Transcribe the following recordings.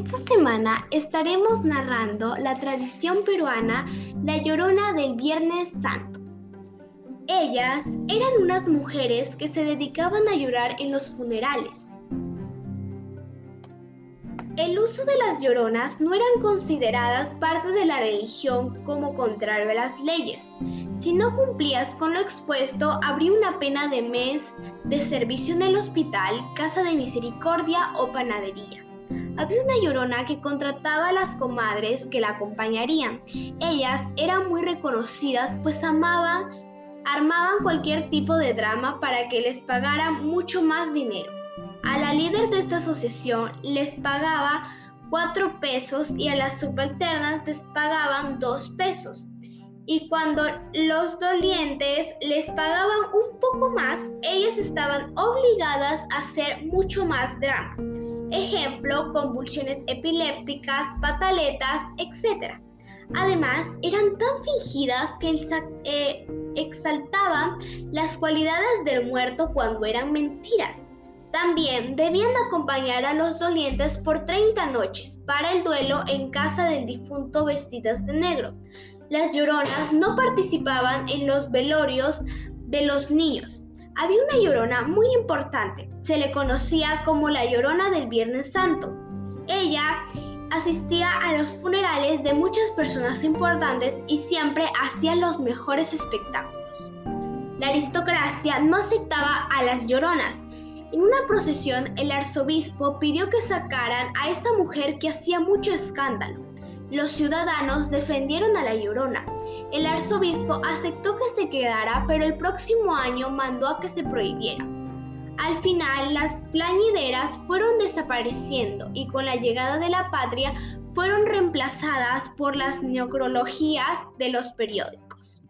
esta semana estaremos narrando la tradición peruana La Llorona del Viernes Santo. Ellas eran unas mujeres que se dedicaban a llorar en los funerales. El uso de las lloronas no eran consideradas parte de la religión como contrario a las leyes. Si no cumplías con lo expuesto, habría una pena de mes de servicio en el hospital, casa de misericordia o panadería. Había una llorona que contrataba a las comadres que la acompañarían. Ellas eran muy reconocidas pues amaban, armaban cualquier tipo de drama para que les pagaran mucho más dinero. A la líder de esta asociación les pagaba 4 pesos y a las subalternas les pagaban 2 pesos. Y cuando los dolientes les pagaban un más, ellas estaban obligadas a hacer mucho más drama. Ejemplo, convulsiones epilépticas, pataletas, etc. Además, eran tan fingidas que eh, exaltaban las cualidades del muerto cuando eran mentiras. También debían acompañar a los dolientes por 30 noches para el duelo en casa del difunto vestidas de negro. Las lloronas no participaban en los velorios de los niños. Había una llorona muy importante. Se le conocía como la llorona del Viernes Santo. Ella asistía a los funerales de muchas personas importantes y siempre hacía los mejores espectáculos. La aristocracia no aceptaba a las lloronas en una procesión, el arzobispo pidió que sacaran a esa mujer que hacía mucho escándalo. Los ciudadanos defendieron a la llorona. El arzobispo aceptó que se quedara, pero el próximo año mandó a que se prohibiera. Al final, las plañideras fueron desapareciendo y con la llegada de la patria fueron reemplazadas por las necrologías de los periódicos.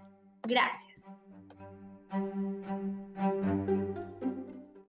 Gracias.